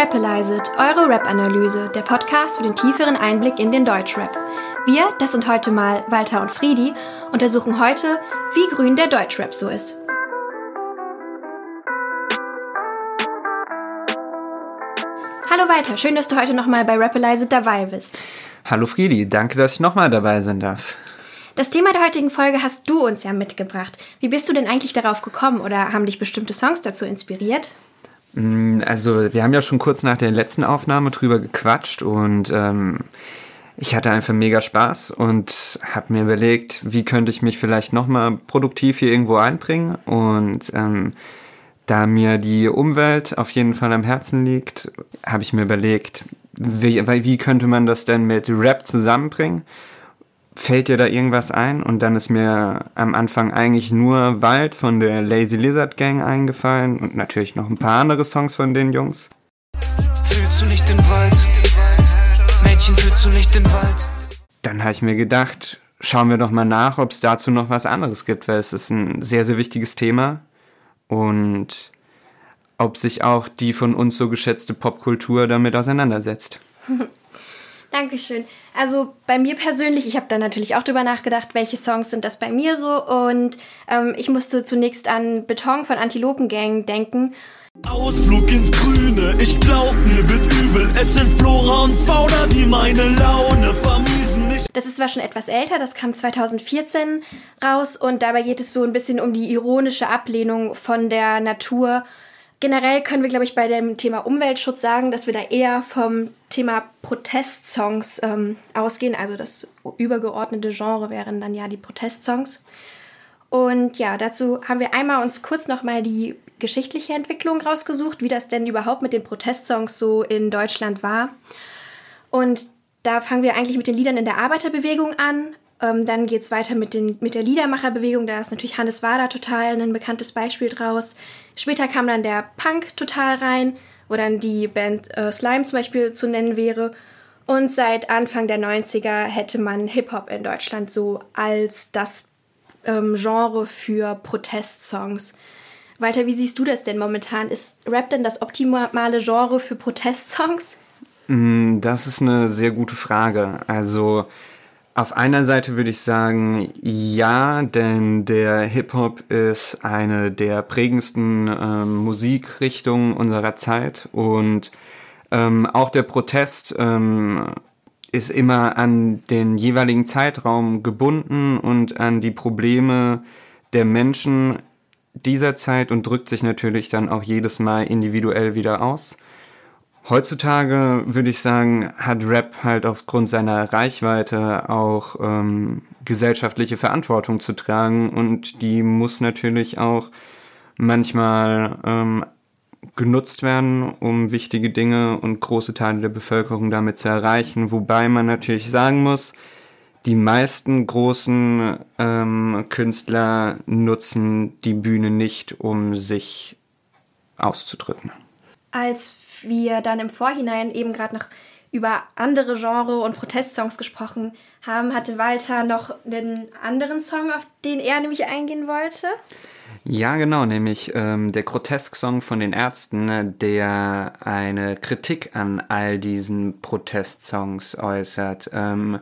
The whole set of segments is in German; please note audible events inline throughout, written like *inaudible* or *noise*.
Rapalize It, eure Rap-Analyse, der Podcast für den tieferen Einblick in den Deutschrap. Wir, das sind heute mal Walter und Friedi, untersuchen heute, wie grün der Deutschrap so ist. Hallo Walter, schön, dass du heute nochmal bei Rapalize It dabei bist. Hallo Friedi, danke, dass ich nochmal dabei sein darf. Das Thema der heutigen Folge hast du uns ja mitgebracht. Wie bist du denn eigentlich darauf gekommen oder haben dich bestimmte Songs dazu inspiriert? Mm, also, wir haben ja schon kurz nach der letzten Aufnahme drüber gequatscht und ähm, ich hatte einfach mega Spaß und habe mir überlegt, wie könnte ich mich vielleicht nochmal produktiv hier irgendwo einbringen und ähm, da mir die Umwelt auf jeden Fall am Herzen liegt, habe ich mir überlegt, wie, wie könnte man das denn mit Rap zusammenbringen? Fällt dir da irgendwas ein? Und dann ist mir am Anfang eigentlich nur Wald von der Lazy Lizard Gang eingefallen und natürlich noch ein paar andere Songs von den Jungs. Fühlst du nicht den Wald? Mädchen, fühlst du nicht den Wald? Dann habe ich mir gedacht, schauen wir doch mal nach, ob es dazu noch was anderes gibt, weil es ist ein sehr, sehr wichtiges Thema und ob sich auch die von uns so geschätzte Popkultur damit auseinandersetzt. *laughs* Dankeschön. Also bei mir persönlich, ich habe da natürlich auch drüber nachgedacht, welche Songs sind das bei mir so. Und ähm, ich musste zunächst an Beton von Antilopengang denken. Ausflug ins Grüne, ich glaub mir wird übel. Es sind Flora und Fauna, die meine Laune vermiesen. Das ist zwar schon etwas älter, das kam 2014 raus und dabei geht es so ein bisschen um die ironische Ablehnung von der Natur Generell können wir, glaube ich, bei dem Thema Umweltschutz sagen, dass wir da eher vom Thema Protestsongs ähm, ausgehen. Also das übergeordnete Genre wären dann ja die Protestsongs. Und ja, dazu haben wir einmal uns kurz nochmal die geschichtliche Entwicklung rausgesucht, wie das denn überhaupt mit den Protestsongs so in Deutschland war. Und da fangen wir eigentlich mit den Liedern in der Arbeiterbewegung an. Ähm, dann geht es weiter mit, den, mit der Liedermacherbewegung. Da ist natürlich Hannes Wader total ein bekanntes Beispiel draus. Später kam dann der Punk total rein, wo dann die Band äh, Slime zum Beispiel zu nennen wäre. Und seit Anfang der 90er hätte man Hip-Hop in Deutschland so als das ähm, Genre für Protestsongs. Walter, wie siehst du das denn momentan? Ist Rap denn das optimale Genre für Protestsongs? Mm, das ist eine sehr gute Frage. Also auf einer Seite würde ich sagen, ja, denn der Hip-Hop ist eine der prägendsten ähm, Musikrichtungen unserer Zeit und ähm, auch der Protest ähm, ist immer an den jeweiligen Zeitraum gebunden und an die Probleme der Menschen dieser Zeit und drückt sich natürlich dann auch jedes Mal individuell wieder aus. Heutzutage würde ich sagen, hat Rap halt aufgrund seiner Reichweite auch ähm, gesellschaftliche Verantwortung zu tragen und die muss natürlich auch manchmal ähm, genutzt werden, um wichtige Dinge und große Teile der Bevölkerung damit zu erreichen. Wobei man natürlich sagen muss, die meisten großen ähm, Künstler nutzen die Bühne nicht, um sich auszudrücken. Als wir dann im Vorhinein eben gerade noch über andere Genre und Protestsongs gesprochen haben, hatte Walter noch einen anderen Song, auf den er nämlich eingehen wollte. Ja, genau, nämlich ähm, der Grotesk-Song von den Ärzten, der eine Kritik an all diesen Protestsongs äußert, ähm,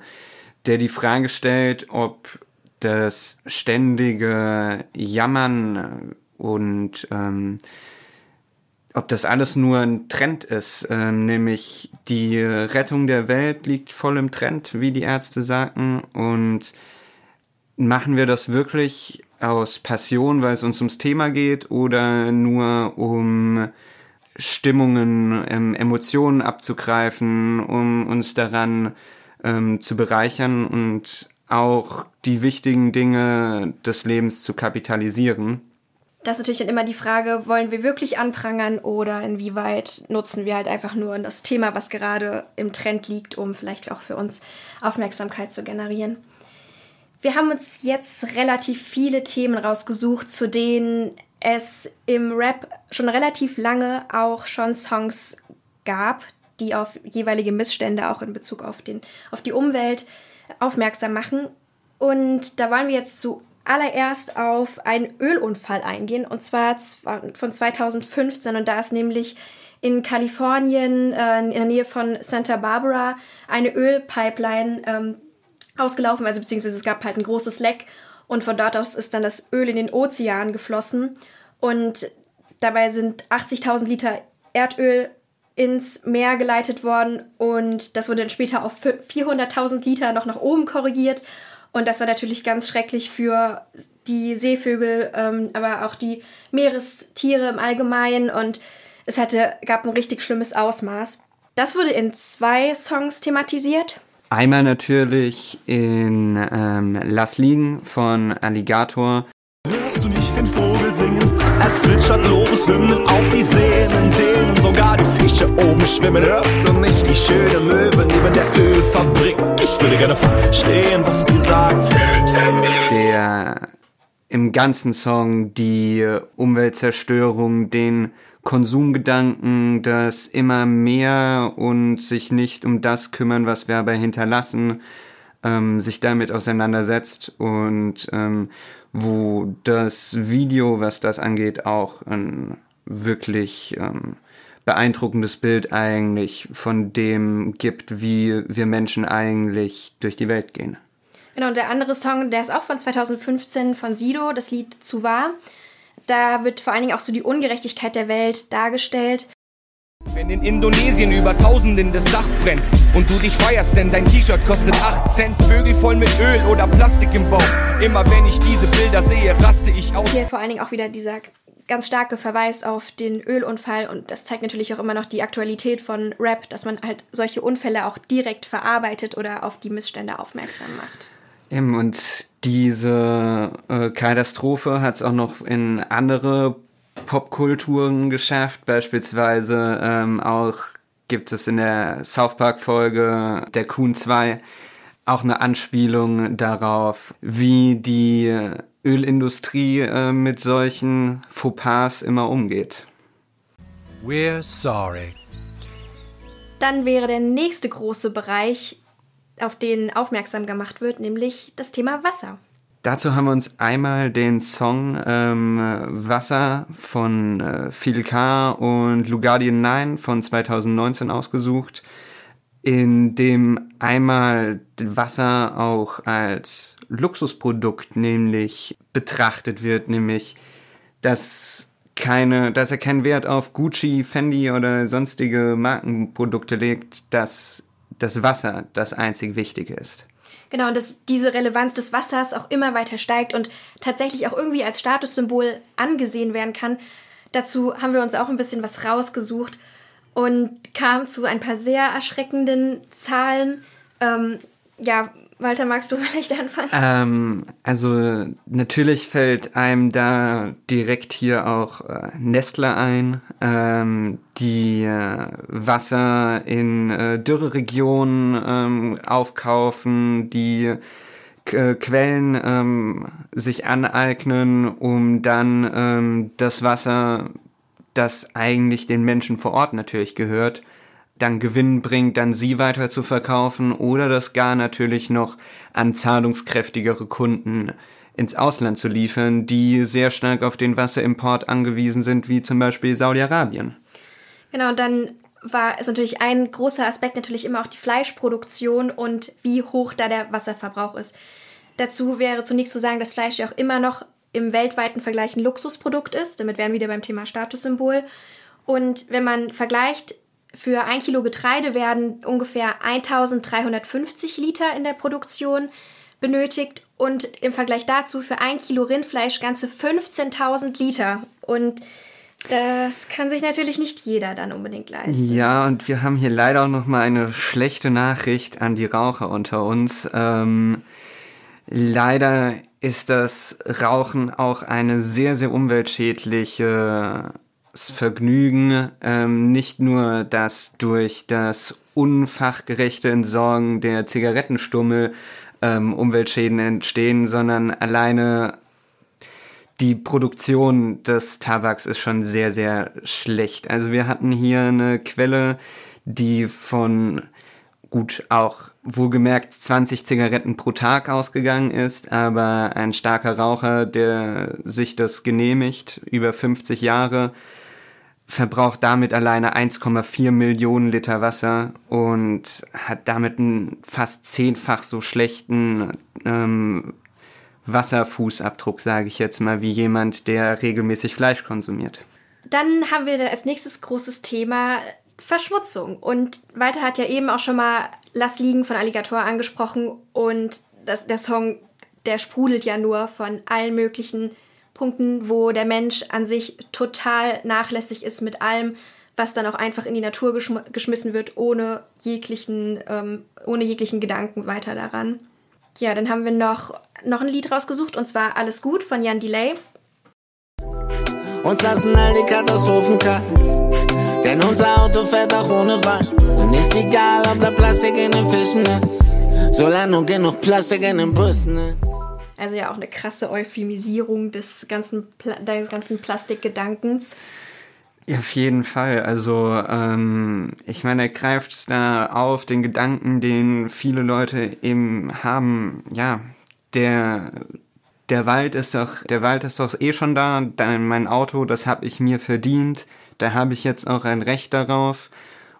der die Frage stellt, ob das ständige Jammern und ähm, ob das alles nur ein Trend ist, ähm, nämlich die Rettung der Welt liegt voll im Trend, wie die Ärzte sagten, und machen wir das wirklich aus Passion, weil es uns ums Thema geht, oder nur um Stimmungen, ähm, Emotionen abzugreifen, um uns daran ähm, zu bereichern und auch die wichtigen Dinge des Lebens zu kapitalisieren. Das ist natürlich dann immer die Frage, wollen wir wirklich anprangern oder inwieweit nutzen wir halt einfach nur das Thema, was gerade im Trend liegt, um vielleicht auch für uns Aufmerksamkeit zu generieren. Wir haben uns jetzt relativ viele Themen rausgesucht, zu denen es im Rap schon relativ lange auch schon Songs gab, die auf jeweilige Missstände auch in Bezug auf, den, auf die Umwelt aufmerksam machen. Und da wollen wir jetzt zu allererst auf einen Ölunfall eingehen, und zwar von 2015. Und da ist nämlich in Kalifornien äh, in der Nähe von Santa Barbara eine Ölpipeline ähm, ausgelaufen, also beziehungsweise es gab halt ein großes Leck und von dort aus ist dann das Öl in den Ozean geflossen und dabei sind 80.000 Liter Erdöl ins Meer geleitet worden und das wurde dann später auf 400.000 Liter noch nach oben korrigiert und das war natürlich ganz schrecklich für die Seevögel, ähm, aber auch die Meerestiere im Allgemeinen und es hatte, gab ein richtig schlimmes Ausmaß. Das wurde in zwei Songs thematisiert. Einmal natürlich in ähm, Lass liegen von Alligator. Hörst du nicht den Vogel singen? Er zwitschert Lobeshymnen auf die Seen, in denen sogar die Fische oben schwimmen. Hörst du nicht die schöne Möwe neben der Ölfabrik? Würde gerne verstehen, was die sagt. Der im ganzen Song die Umweltzerstörung, den Konsumgedanken, das immer mehr und sich nicht um das kümmern, was wir aber hinterlassen, ähm, sich damit auseinandersetzt und ähm, wo das Video, was das angeht, auch ein wirklich ähm, beeindruckendes Bild eigentlich von dem gibt, wie wir Menschen eigentlich durch die Welt gehen. Genau, und der andere Song, der ist auch von 2015 von Sido, das Lied Zu wahr. Da wird vor allen Dingen auch so die Ungerechtigkeit der Welt dargestellt. Wenn in Indonesien über Tausenden das Dach brennt und du dich feierst, denn dein T-Shirt kostet 8 Cent, Vögel voll mit Öl oder Plastik im Bauch. Immer wenn ich diese Bilder sehe, raste ich aus. Hier vor allen Dingen auch wieder dieser ganz starke Verweis auf den Ölunfall und das zeigt natürlich auch immer noch die Aktualität von Rap, dass man halt solche Unfälle auch direkt verarbeitet oder auf die Missstände aufmerksam macht. Eben, und diese äh, Katastrophe hat es auch noch in andere Popkulturen geschafft. Beispielsweise ähm, auch gibt es in der South Park-Folge der Kuhn 2 auch eine Anspielung darauf, wie die Ölindustrie äh, mit solchen Fauxpas immer umgeht. We're sorry. Dann wäre der nächste große Bereich auf den aufmerksam gemacht wird, nämlich das Thema Wasser. Dazu haben wir uns einmal den Song ähm, Wasser von äh, Phil K. und Lugardian 9 von 2019 ausgesucht, in dem einmal Wasser auch als Luxusprodukt nämlich betrachtet wird, nämlich dass keine, dass er keinen Wert auf Gucci, Fendi oder sonstige Markenprodukte legt, dass das Wasser das einzig Wichtige ist. Genau, und dass diese Relevanz des Wassers auch immer weiter steigt und tatsächlich auch irgendwie als Statussymbol angesehen werden kann. Dazu haben wir uns auch ein bisschen was rausgesucht und kamen zu ein paar sehr erschreckenden Zahlen. Ähm, ja, Walter, magst du *laughs* vielleicht anfangen? Ähm, also natürlich fällt einem da direkt hier auch äh, Nestle ein, ähm, die äh, Wasser in äh, Dürreregionen ähm, aufkaufen, die äh, Quellen ähm, sich aneignen, um dann ähm, das Wasser, das eigentlich den Menschen vor Ort natürlich gehört, dann Gewinn bringt, dann sie weiter zu verkaufen oder das gar natürlich noch an zahlungskräftigere Kunden ins Ausland zu liefern, die sehr stark auf den Wasserimport angewiesen sind, wie zum Beispiel Saudi-Arabien. Genau, und dann war es natürlich ein großer Aspekt natürlich immer auch die Fleischproduktion und wie hoch da der Wasserverbrauch ist. Dazu wäre zunächst zu sagen, dass Fleisch ja auch immer noch im weltweiten Vergleich ein Luxusprodukt ist. Damit wären wir wieder beim Thema Statussymbol. Und wenn man vergleicht, für ein Kilo Getreide werden ungefähr 1350 Liter in der Produktion benötigt und im Vergleich dazu für ein Kilo Rindfleisch ganze 15.000 Liter. Und das kann sich natürlich nicht jeder dann unbedingt leisten. Ja, und wir haben hier leider auch noch mal eine schlechte Nachricht an die Raucher unter uns. Ähm, leider ist das Rauchen auch eine sehr, sehr umweltschädliche Vergnügen ähm, nicht nur, dass durch das unfachgerechte Entsorgen der Zigarettenstummel ähm, Umweltschäden entstehen, sondern alleine die Produktion des Tabaks ist schon sehr, sehr schlecht. Also wir hatten hier eine Quelle, die von gut auch wohlgemerkt 20 Zigaretten pro Tag ausgegangen ist, aber ein starker Raucher, der sich das genehmigt über 50 Jahre, verbraucht damit alleine 1,4 Millionen Liter Wasser und hat damit einen fast zehnfach so schlechten ähm, Wasserfußabdruck, sage ich jetzt mal, wie jemand, der regelmäßig Fleisch konsumiert. Dann haben wir als nächstes großes Thema Verschmutzung. Und Walter hat ja eben auch schon mal Lass liegen von Alligator angesprochen. Und das, der Song, der sprudelt ja nur von allen möglichen Punkten, wo der Mensch an sich total nachlässig ist mit allem, was dann auch einfach in die Natur geschm geschmissen wird, ohne jeglichen, ähm, ohne jeglichen Gedanken weiter daran. Ja, dann haben wir noch, noch ein Lied rausgesucht und zwar Alles gut von Jan Delay. Uns lassen all die Katastrophen kalt. Denn unser Auto fährt auch ohne Wand. Und ist egal, ob da Plastik in den Fischen ist. Solange nur genug Plastik in den Brüsten ist. Also ja auch eine krasse Euphemisierung des ganzen, Pla des ganzen Plastikgedankens. Ja, auf jeden Fall. Also ähm, ich meine, er greift da auf den Gedanken, den viele Leute eben haben. Ja, der der Wald ist doch, der Wald ist doch eh schon da. Dann mein Auto, das habe ich mir verdient. Da habe ich jetzt auch ein Recht darauf.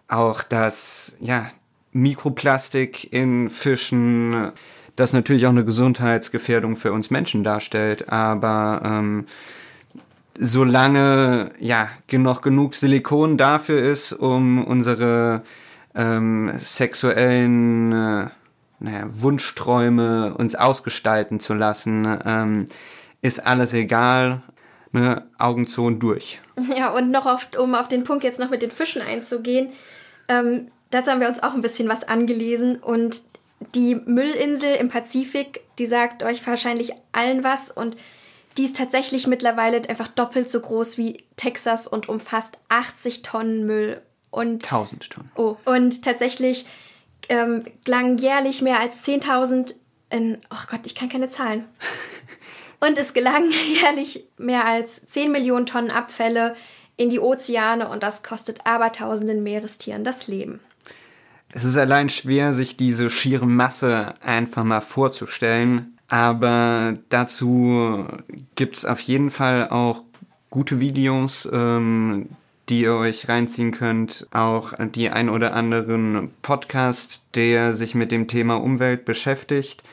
Auch das, ja, Mikroplastik in Fischen, das natürlich auch eine Gesundheitsgefährdung für uns Menschen darstellt. Aber ähm, solange ja noch genug Silikon dafür ist, um unsere ähm, sexuellen äh, naja, Wunschträume uns ausgestalten zu lassen, ähm, ist alles egal. Ne, Augen zu und durch. Ja, und noch oft, um auf den Punkt jetzt noch mit den Fischen einzugehen, ähm, dazu haben wir uns auch ein bisschen was angelesen und die Müllinsel im Pazifik, die sagt euch wahrscheinlich allen was und die ist tatsächlich mittlerweile einfach doppelt so groß wie Texas und umfasst 80 Tonnen Müll. Und, 1000 Tonnen. Oh, und tatsächlich ähm, gelangen jährlich mehr als 10.000 in, oh Gott, ich kann keine Zahlen. *laughs* und es gelangen *laughs* jährlich mehr als 10 Millionen Tonnen Abfälle in die Ozeane und das kostet abertausenden Meerestieren das Leben. Es ist allein schwer, sich diese schiere Masse einfach mal vorzustellen, aber dazu gibt es auf jeden Fall auch gute Videos, ähm, die ihr euch reinziehen könnt. Auch die ein oder anderen Podcast, der sich mit dem Thema Umwelt beschäftigt.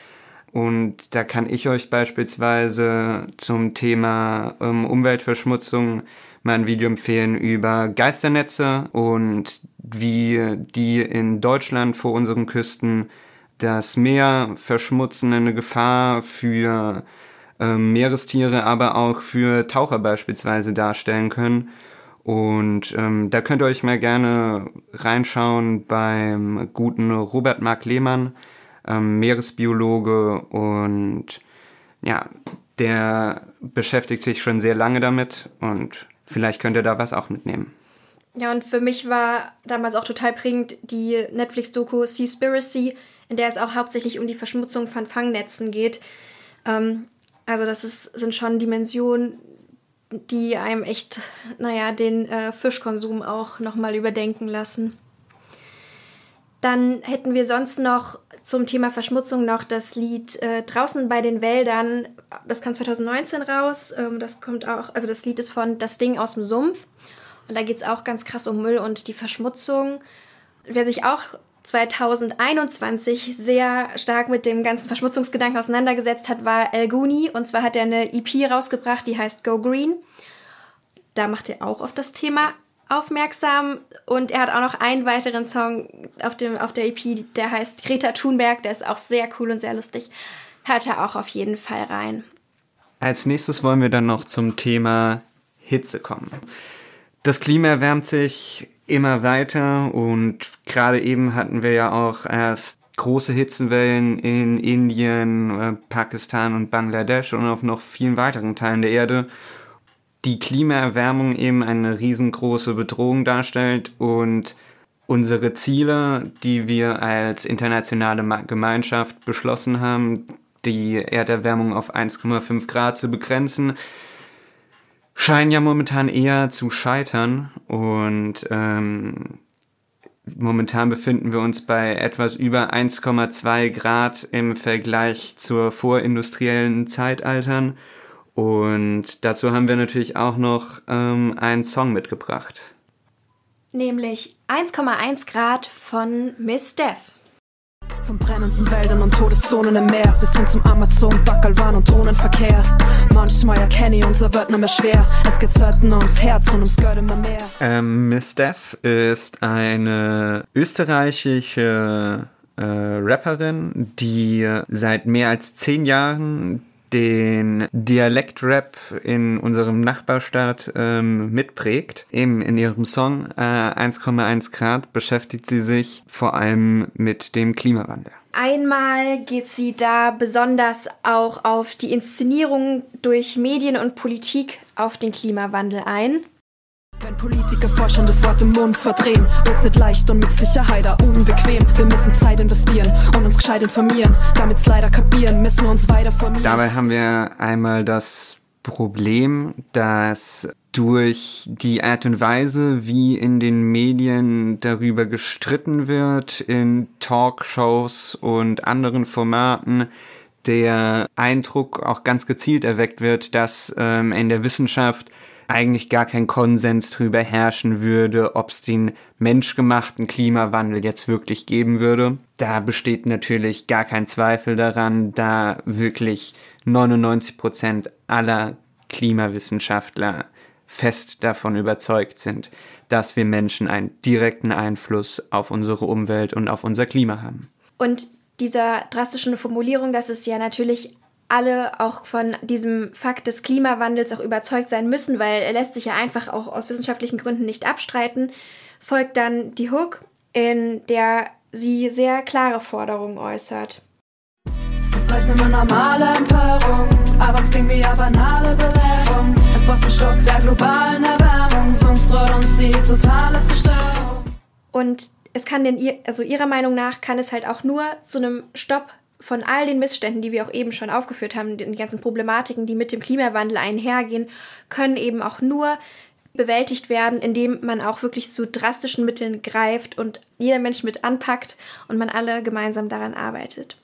Und da kann ich euch beispielsweise zum Thema ähm, Umweltverschmutzung mal ein Video empfehlen über Geisternetze und wie die in Deutschland vor unseren Küsten das Meer verschmutzen, eine Gefahr für ähm, Meerestiere, aber auch für Taucher beispielsweise darstellen können. Und ähm, da könnt ihr euch mal gerne reinschauen beim guten Robert Mark Lehmann, ähm, Meeresbiologe und ja, der beschäftigt sich schon sehr lange damit und vielleicht könnt ihr da was auch mitnehmen. Ja, und für mich war damals auch total prägend die Netflix-Doku Seaspiracy, in der es auch hauptsächlich um die Verschmutzung von Fangnetzen geht. Ähm, also das ist, sind schon Dimensionen, die einem echt, naja, den äh, Fischkonsum auch nochmal überdenken lassen. Dann hätten wir sonst noch zum Thema Verschmutzung noch das Lied äh, Draußen bei den Wäldern. Das kam 2019 raus. Ähm, das kommt auch, also das Lied ist von Das Ding aus dem Sumpf. Und da geht es auch ganz krass um Müll und die Verschmutzung. Wer sich auch 2021 sehr stark mit dem ganzen Verschmutzungsgedanken auseinandergesetzt hat, war El Guni. Und zwar hat er eine EP rausgebracht, die heißt Go Green. Da macht er auch auf das Thema aufmerksam. Und er hat auch noch einen weiteren Song auf, dem, auf der EP, der heißt Greta Thunberg. Der ist auch sehr cool und sehr lustig. Hört er auch auf jeden Fall rein. Als nächstes wollen wir dann noch zum Thema Hitze kommen. Das Klima erwärmt sich immer weiter und gerade eben hatten wir ja auch erst große Hitzewellen in Indien, äh, Pakistan und Bangladesch und auf noch vielen weiteren Teilen der Erde. Die Klimaerwärmung eben eine riesengroße Bedrohung darstellt und unsere Ziele, die wir als internationale Gemeinschaft beschlossen haben, die Erderwärmung auf 1,5 Grad zu begrenzen, scheinen ja momentan eher zu scheitern und ähm, momentan befinden wir uns bei etwas über 1,2 Grad im Vergleich zur vorindustriellen Zeitaltern Und dazu haben wir natürlich auch noch ähm, einen Song mitgebracht. Nämlich 1,1 Grad von Miss Def. Von brennenden Wäldern und Todeszonen im Meer bis hin zum Amazon, Bacalwan und Drohnenverkehr. Manchmal erkenne ich unser wird nur mehr schwer. Es geht selten ums Herz und ums Geld immer mehr. Ähm, Miss Def ist eine österreichische äh, Rapperin, die seit mehr als zehn Jahren den Dialektrap in unserem Nachbarstaat ähm, mitprägt. Eben in ihrem Song äh, 1,1 Grad beschäftigt sie sich vor allem mit dem Klimawandel. Einmal geht sie da besonders auch auf die Inszenierung durch Medien und Politik auf den Klimawandel ein. Wenn Politiker forschern das Wort im Mund verdrehen, wird's nicht leicht und mit Sicherheit auch unbequem. Wir müssen Zeit investieren und uns gescheit informieren. Damit's leider kapieren, müssen wir uns weiter formieren. Dabei haben wir einmal das Problem, dass durch die Art und Weise, wie in den Medien darüber gestritten wird, in Talkshows und anderen Formaten, der Eindruck auch ganz gezielt erweckt wird, dass ähm, in der Wissenschaft eigentlich gar kein Konsens darüber herrschen würde, ob es den menschgemachten Klimawandel jetzt wirklich geben würde. Da besteht natürlich gar kein Zweifel daran, da wirklich 99 Prozent aller Klimawissenschaftler fest davon überzeugt sind, dass wir Menschen einen direkten Einfluss auf unsere Umwelt und auf unser Klima haben. Und dieser drastischen Formulierung, dass es ja natürlich alle auch von diesem Fakt des Klimawandels auch überzeugt sein müssen, weil er lässt sich ja einfach auch aus wissenschaftlichen Gründen nicht abstreiten, folgt dann die Hook, in der sie sehr klare Forderungen äußert. Es reicht eine normale Empörung, aber es klingt wie eine banale Belehrung. Es braucht einen Stopp der globalen Erwärmung, sonst droht uns die totale Zerstörung. Und es kann denn, also ihrer Meinung nach, kann es halt auch nur zu einem Stopp von all den Missständen, die wir auch eben schon aufgeführt haben, die ganzen Problematiken, die mit dem Klimawandel einhergehen, können eben auch nur bewältigt werden, indem man auch wirklich zu drastischen Mitteln greift und jeder Mensch mit anpackt und man alle gemeinsam daran arbeitet.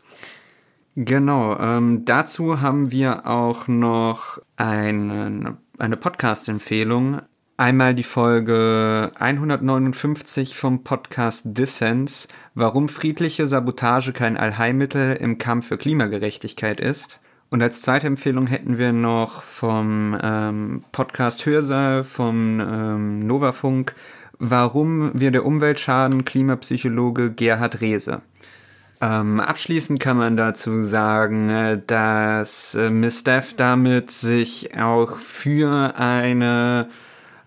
Genau, ähm, dazu haben wir auch noch einen, eine Podcast-Empfehlung. Einmal die Folge 159 vom Podcast Dissens, warum friedliche Sabotage kein Allheilmittel im Kampf für Klimagerechtigkeit ist. Und als zweite Empfehlung hätten wir noch vom ähm, Podcast Hörsaal vom ähm, Novafunk, warum wir der Umweltschaden Klimapsychologe Gerhard Rehse. Ähm, abschließend kann man dazu sagen, dass äh, Miss Def damit sich auch für eine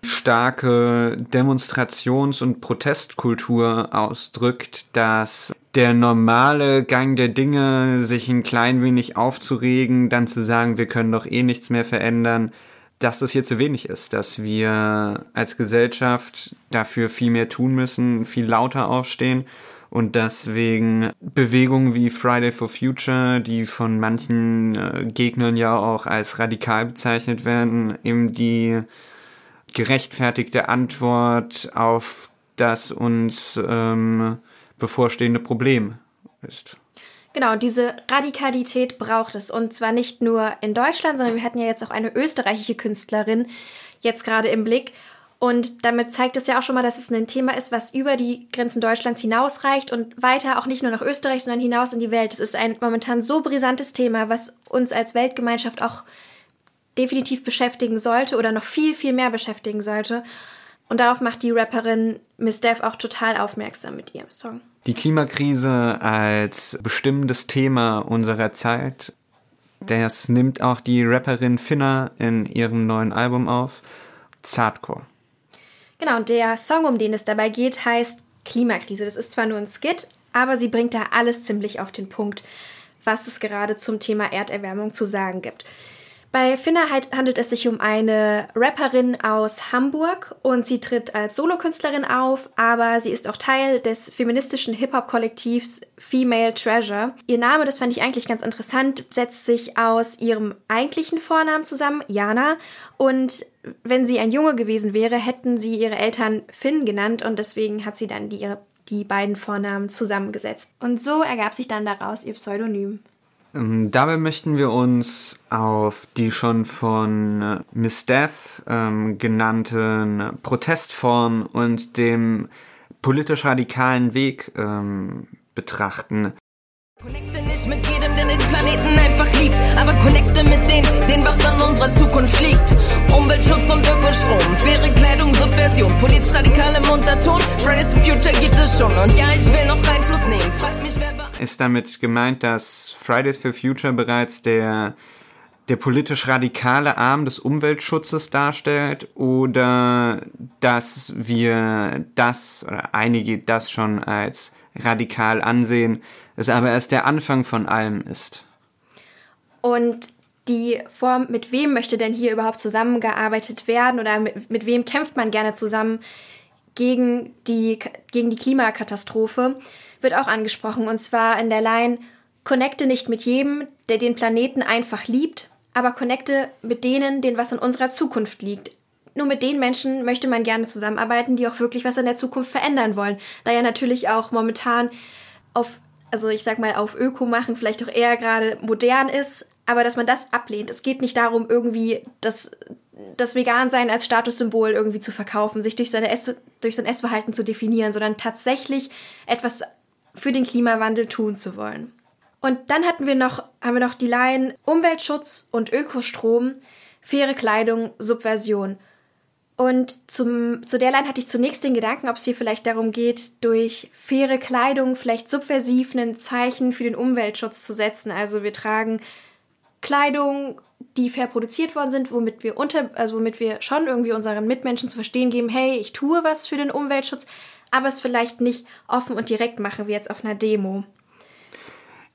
starke Demonstrations- und Protestkultur ausdrückt, dass der normale Gang der Dinge, sich ein klein wenig aufzuregen, dann zu sagen, wir können doch eh nichts mehr verändern, dass das hier zu wenig ist, dass wir als Gesellschaft dafür viel mehr tun müssen, viel lauter aufstehen und deswegen Bewegungen wie Friday for Future, die von manchen äh, Gegnern ja auch als radikal bezeichnet werden, eben die gerechtfertigte Antwort auf das uns ähm, bevorstehende Problem ist. Genau, diese Radikalität braucht es. Und zwar nicht nur in Deutschland, sondern wir hatten ja jetzt auch eine österreichische Künstlerin jetzt gerade im Blick. Und damit zeigt es ja auch schon mal, dass es ein Thema ist, was über die Grenzen Deutschlands hinausreicht und weiter auch nicht nur nach Österreich, sondern hinaus in die Welt. Es ist ein momentan so brisantes Thema, was uns als Weltgemeinschaft auch definitiv beschäftigen sollte oder noch viel, viel mehr beschäftigen sollte. Und darauf macht die Rapperin Miss Dev auch total aufmerksam mit ihrem Song. Die Klimakrise als bestimmendes Thema unserer Zeit, das nimmt auch die Rapperin Finna in ihrem neuen Album auf, Zartcore. Genau, und der Song, um den es dabei geht, heißt Klimakrise. Das ist zwar nur ein Skit, aber sie bringt da alles ziemlich auf den Punkt, was es gerade zum Thema Erderwärmung zu sagen gibt. Bei Finna handelt es sich um eine Rapperin aus Hamburg und sie tritt als Solokünstlerin auf, aber sie ist auch Teil des feministischen Hip-Hop-Kollektivs Female Treasure. Ihr Name, das fand ich eigentlich ganz interessant, setzt sich aus ihrem eigentlichen Vornamen zusammen, Jana, und wenn sie ein Junge gewesen wäre, hätten sie ihre Eltern Finn genannt und deswegen hat sie dann die, die beiden Vornamen zusammengesetzt. Und so ergab sich dann daraus ihr Pseudonym. Ähm, Dabei möchten wir uns auf die schon von äh, Miss Death ähm, genannten Protestform und dem politisch radikalen Weg ähm, betrachten. Connecte nicht mit jedem, der den Planeten einfach liebt, aber connecte mit denen, denen was an unserer Zukunft liegt. Umweltschutz und Ökostrom, faire Kleidung, Subversion, politisch radikal im Unterton, Fridays for Future gibt es schon und ja, ich will noch Einfluss nehmen. Fragt mich, wer war. Ist damit gemeint, dass Fridays for Future bereits der, der politisch radikale Arm des Umweltschutzes darstellt oder dass wir das oder einige das schon als radikal ansehen, es aber erst der Anfang von allem ist? Und die Form, mit wem möchte denn hier überhaupt zusammengearbeitet werden oder mit, mit wem kämpft man gerne zusammen gegen die, gegen die Klimakatastrophe, wird auch angesprochen. Und zwar in der Line, connecte nicht mit jedem, der den Planeten einfach liebt, aber connecte mit denen, denen was in unserer Zukunft liegt. Nur mit den Menschen möchte man gerne zusammenarbeiten, die auch wirklich was in der Zukunft verändern wollen. Da ja natürlich auch momentan auf, also ich sag mal, auf Öko machen vielleicht auch eher gerade modern ist, aber dass man das ablehnt. Es geht nicht darum, irgendwie das, das Vegan-Sein als Statussymbol irgendwie zu verkaufen, sich durch, seine Ess, durch sein Essverhalten zu definieren, sondern tatsächlich etwas für den Klimawandel tun zu wollen. Und dann hatten wir noch, haben wir noch die Line Umweltschutz und Ökostrom, faire Kleidung, Subversion. Und zum, zu der Line hatte ich zunächst den Gedanken, ob es hier vielleicht darum geht, durch faire Kleidung vielleicht subversiv ein Zeichen für den Umweltschutz zu setzen. Also wir tragen Kleidung, die fair produziert worden sind, womit wir unter, also womit wir schon irgendwie unseren Mitmenschen zu verstehen geben, hey, ich tue was für den Umweltschutz, aber es vielleicht nicht offen und direkt machen wie jetzt auf einer Demo.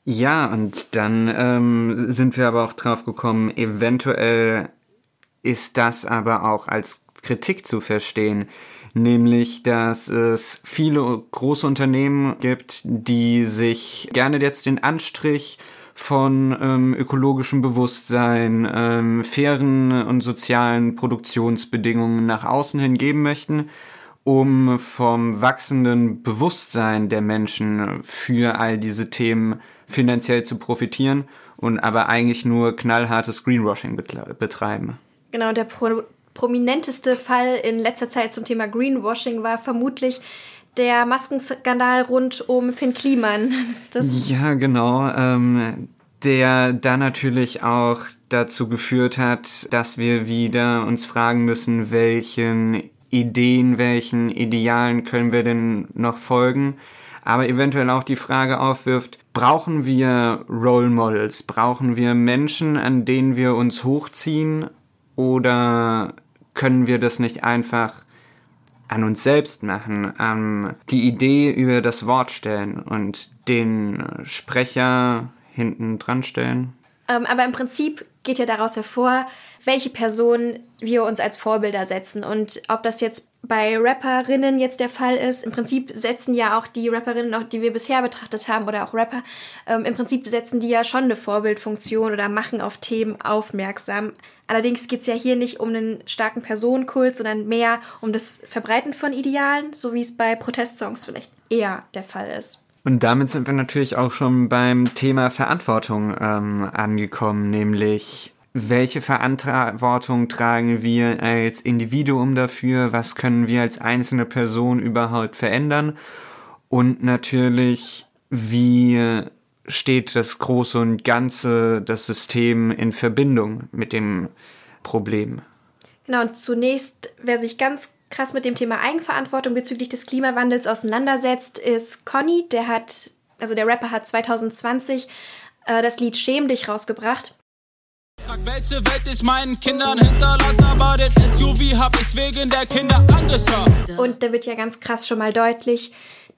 Ja, und dann ähm, sind wir aber auch drauf gekommen, eventuell ist das aber auch als Kritik zu verstehen, nämlich dass es viele große Unternehmen gibt, die sich gerne jetzt den Anstrich von ähm, ökologischem Bewusstsein, ähm, fairen und sozialen Produktionsbedingungen nach außen hin geben möchten, um vom wachsenden Bewusstsein der Menschen für all diese Themen finanziell zu profitieren und aber eigentlich nur knallhartes Greenwashing betreiben. Genau, der pro prominenteste Fall in letzter Zeit zum Thema Greenwashing war vermutlich der Maskenskandal rund um Finn Kliman. *laughs* Das ja, genau. Ähm, der da natürlich auch dazu geführt hat, dass wir wieder uns fragen müssen, welchen Ideen, welchen Idealen können wir denn noch folgen? Aber eventuell auch die Frage aufwirft, brauchen wir Role Models? Brauchen wir Menschen, an denen wir uns hochziehen? Oder können wir das nicht einfach an uns selbst machen, an die Idee über das Wort stellen und den Sprecher hinten dran stellen? Ähm, aber im Prinzip geht ja daraus hervor, welche Personen wir uns als Vorbilder setzen. Und ob das jetzt bei Rapperinnen jetzt der Fall ist, im Prinzip setzen ja auch die Rapperinnen, auch die wir bisher betrachtet haben, oder auch Rapper, ähm, im Prinzip setzen die ja schon eine Vorbildfunktion oder machen auf Themen aufmerksam. Allerdings geht es ja hier nicht um einen starken Personenkult, sondern mehr um das Verbreiten von Idealen, so wie es bei Protestsongs vielleicht eher der Fall ist. Und damit sind wir natürlich auch schon beim Thema Verantwortung ähm, angekommen, nämlich welche Verantwortung tragen wir als Individuum dafür, was können wir als einzelne Person überhaupt verändern und natürlich, wie steht das Große und Ganze, das System in Verbindung mit dem Problem. Genau, und zunächst, wer sich ganz krass mit dem Thema Eigenverantwortung bezüglich des Klimawandels auseinandersetzt, ist Conny. Der hat, also der Rapper hat 2020 äh, das Lied Schäm dich rausgebracht. Frag, welche Welt ich meinen Kindern hinterlasse, aber den SUV hab ich wegen der Kinder angeschaut. Und da wird ja ganz krass schon mal deutlich,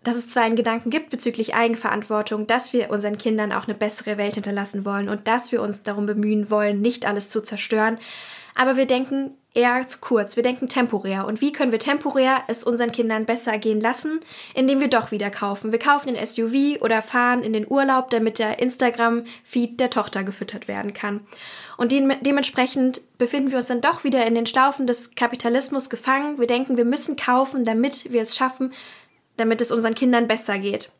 dass es zwar einen Gedanken gibt bezüglich Eigenverantwortung, dass wir unseren Kindern auch eine bessere Welt hinterlassen wollen und dass wir uns darum bemühen wollen, nicht alles zu zerstören, aber wir denken eher zu kurz, wir denken temporär. Und wie können wir temporär es unseren Kindern besser gehen lassen, indem wir doch wieder kaufen? Wir kaufen den SUV oder fahren in den Urlaub, damit der Instagram-Feed der Tochter gefüttert werden kann. Und de dementsprechend befinden wir uns dann doch wieder in den Staufen des Kapitalismus gefangen. Wir denken, wir müssen kaufen, damit wir es schaffen, damit es unseren Kindern besser geht.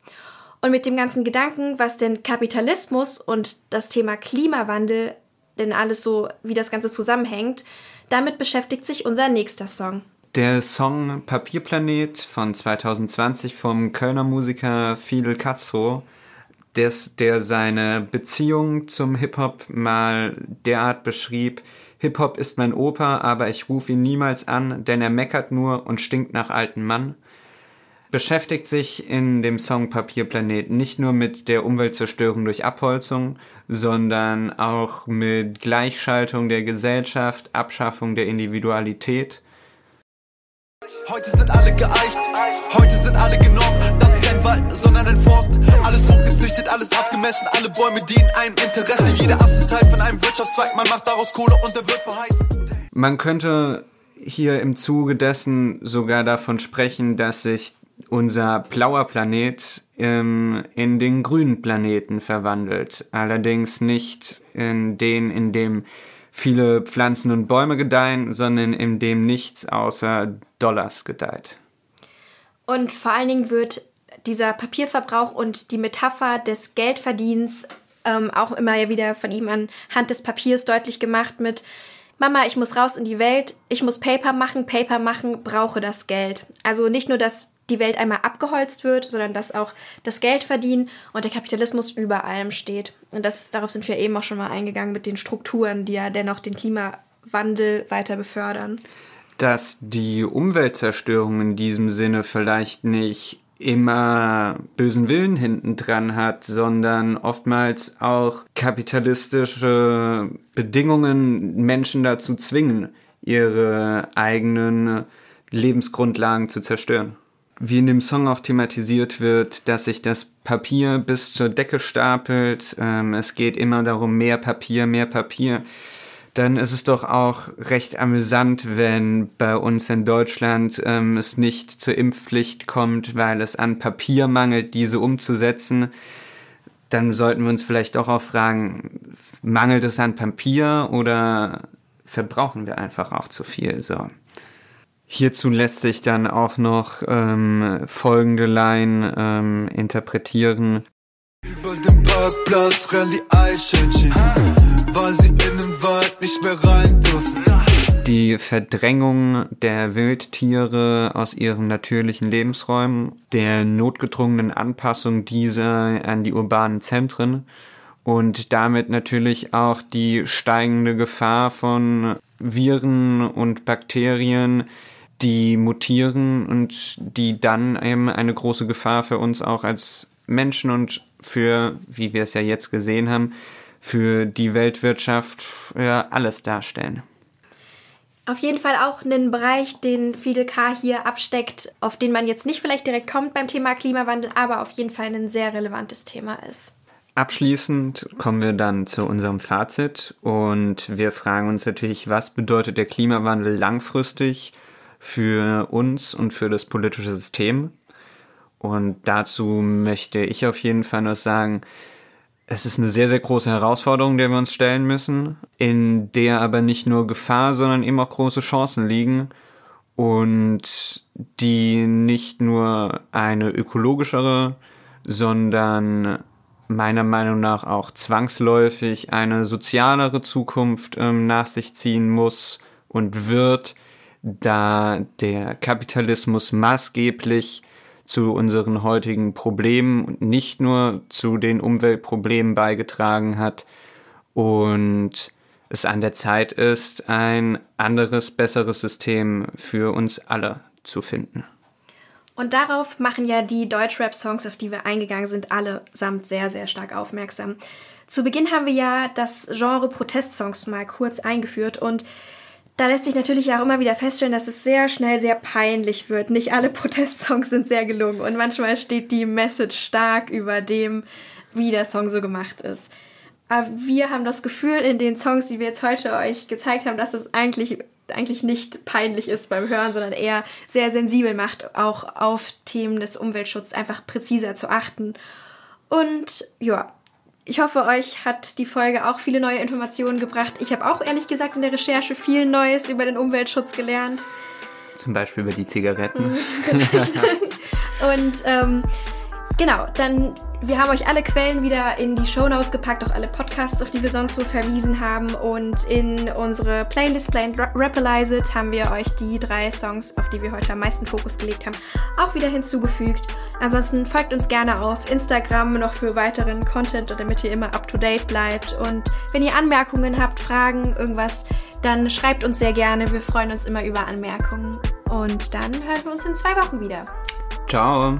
Und mit dem ganzen Gedanken, was den Kapitalismus und das Thema Klimawandel denn alles so, wie das Ganze zusammenhängt, damit beschäftigt sich unser nächster Song. Der Song Papierplanet von 2020 vom Kölner Musiker Fidel Castro, des, der seine Beziehung zum Hip-Hop mal derart beschrieb, Hip-Hop ist mein Opa, aber ich rufe ihn niemals an, denn er meckert nur und stinkt nach alten Mann beschäftigt sich in dem Song Papierplanet nicht nur mit der Umweltzerstörung durch Abholzung, sondern auch mit Gleichschaltung der Gesellschaft, Abschaffung der Individualität. Heute sind alle geeicht, heute sind alle genommen. Das ist kein Wald, sondern ein Forst. Alles hochgezüchtet, alles abgemessen, alle Bäume dienen einem Interesse. Jeder Ast ist Teil von einem Wirtschaftszweig, man macht daraus Kohle und der wird verheizt. Man könnte hier im Zuge dessen sogar davon sprechen, dass sich unser blauer Planet ähm, in den grünen Planeten verwandelt. Allerdings nicht in den, in dem viele Pflanzen und Bäume gedeihen, sondern in dem nichts außer Dollars gedeiht. Und vor allen Dingen wird dieser Papierverbrauch und die Metapher des Geldverdienens ähm, auch immer wieder von ihm anhand des Papiers deutlich gemacht mit Mama, ich muss raus in die Welt, ich muss Paper machen, Paper machen, brauche das Geld. Also nicht nur, dass die Welt einmal abgeholzt wird, sondern dass auch das Geld verdienen und der Kapitalismus über allem steht. Und das, darauf sind wir eben auch schon mal eingegangen mit den Strukturen, die ja dennoch den Klimawandel weiter befördern. Dass die Umweltzerstörung in diesem Sinne vielleicht nicht immer bösen Willen hinten dran hat, sondern oftmals auch kapitalistische Bedingungen Menschen dazu zwingen, ihre eigenen Lebensgrundlagen zu zerstören wie in dem Song auch thematisiert wird, dass sich das Papier bis zur Decke stapelt. Ähm, es geht immer darum, mehr Papier, mehr Papier. Dann ist es doch auch recht amüsant, wenn bei uns in Deutschland ähm, es nicht zur Impfpflicht kommt, weil es an Papier mangelt, diese umzusetzen. Dann sollten wir uns vielleicht doch auch fragen, mangelt es an Papier oder verbrauchen wir einfach auch zu viel? So. Hierzu lässt sich dann auch noch ähm, folgende Line ähm, interpretieren. Über dem Parkplatz rennen die Eichhörnchen, weil sie in den Wald nicht mehr rein dürfen. Die Verdrängung der Wildtiere aus ihren natürlichen Lebensräumen, der notgedrungenen Anpassung dieser an die urbanen Zentren und damit natürlich auch die steigende Gefahr von Viren und Bakterien, die mutieren und die dann eben eine große Gefahr für uns auch als Menschen und für, wie wir es ja jetzt gesehen haben, für die Weltwirtschaft ja, alles darstellen. Auf jeden Fall auch einen Bereich, den Fidel K. hier absteckt, auf den man jetzt nicht vielleicht direkt kommt beim Thema Klimawandel, aber auf jeden Fall ein sehr relevantes Thema ist. Abschließend kommen wir dann zu unserem Fazit und wir fragen uns natürlich, was bedeutet der Klimawandel langfristig für uns und für das politische System. Und dazu möchte ich auf jeden Fall nur sagen, es ist eine sehr, sehr große Herausforderung, der wir uns stellen müssen, in der aber nicht nur Gefahr, sondern eben auch große Chancen liegen und die nicht nur eine ökologischere, sondern meiner Meinung nach auch zwangsläufig eine sozialere Zukunft ähm, nach sich ziehen muss und wird, da der Kapitalismus maßgeblich zu unseren heutigen Problemen und nicht nur zu den Umweltproblemen beigetragen hat und es an der Zeit ist, ein anderes, besseres System für uns alle zu finden. Und darauf machen ja die Deutschrap-Songs, auf die wir eingegangen sind, allesamt sehr, sehr stark aufmerksam. Zu Beginn haben wir ja das Genre Protestsongs mal kurz eingeführt und da lässt sich natürlich auch immer wieder feststellen, dass es sehr schnell sehr peinlich wird. Nicht alle *laughs* Protestsongs sind sehr gelungen und manchmal steht die Message stark über dem, wie der Song so gemacht ist. Aber wir haben das Gefühl in den Songs, die wir jetzt heute euch gezeigt haben, dass es eigentlich, eigentlich nicht peinlich ist beim Hören, sondern eher sehr sensibel macht, auch auf Themen des Umweltschutzes einfach präziser zu achten. Und ja, ich hoffe, euch hat die Folge auch viele neue Informationen gebracht. Ich habe auch ehrlich gesagt in der Recherche viel Neues über den Umweltschutz gelernt. Zum Beispiel über die Zigaretten. *laughs* Mhm, *laughs* Und ähm, genau, dann wir haben euch alle Quellen wieder in die Shownotes gepackt, auch alle Podcasts, auf die wir sonst so verwiesen haben. Und in unsere Playlist Plain Rapalize It haben wir euch die drei Songs, auf die wir heute am meisten Fokus gelegt haben, auch wieder hinzugefügt. Ansonsten folgt uns gerne auf Instagram noch für weiteren Content, damit ihr immer up to date bleibt. Und wenn ihr Anmerkungen habt, Fragen, irgendwas, dann schreibt uns sehr gerne. Wir freuen uns immer über Anmerkungen. Und dann hören wir uns in zwei Wochen wieder. Ciao.